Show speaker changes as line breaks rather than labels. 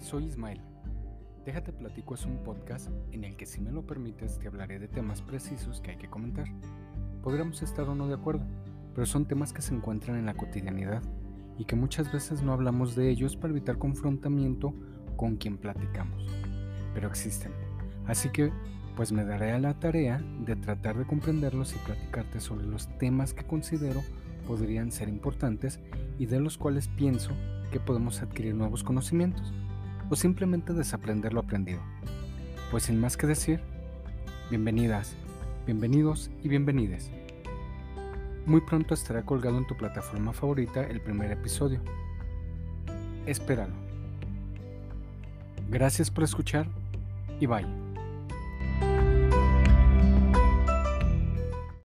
soy Ismael. Déjate platico es un podcast en el que si me lo permites te hablaré de temas precisos que hay que comentar. Podremos estar o no de acuerdo, pero son temas que se encuentran en la cotidianidad y que muchas veces no hablamos de ellos para evitar confrontamiento con quien platicamos. Pero existen. Así que pues me daré a la tarea de tratar de comprenderlos y platicarte sobre los temas que considero podrían ser importantes y de los cuales pienso que podemos adquirir nuevos conocimientos o simplemente desaprender lo aprendido. Pues sin más que decir, bienvenidas, bienvenidos y bienvenides. Muy pronto estará colgado en tu plataforma favorita el primer episodio. Espéralo. Gracias por escuchar y bye.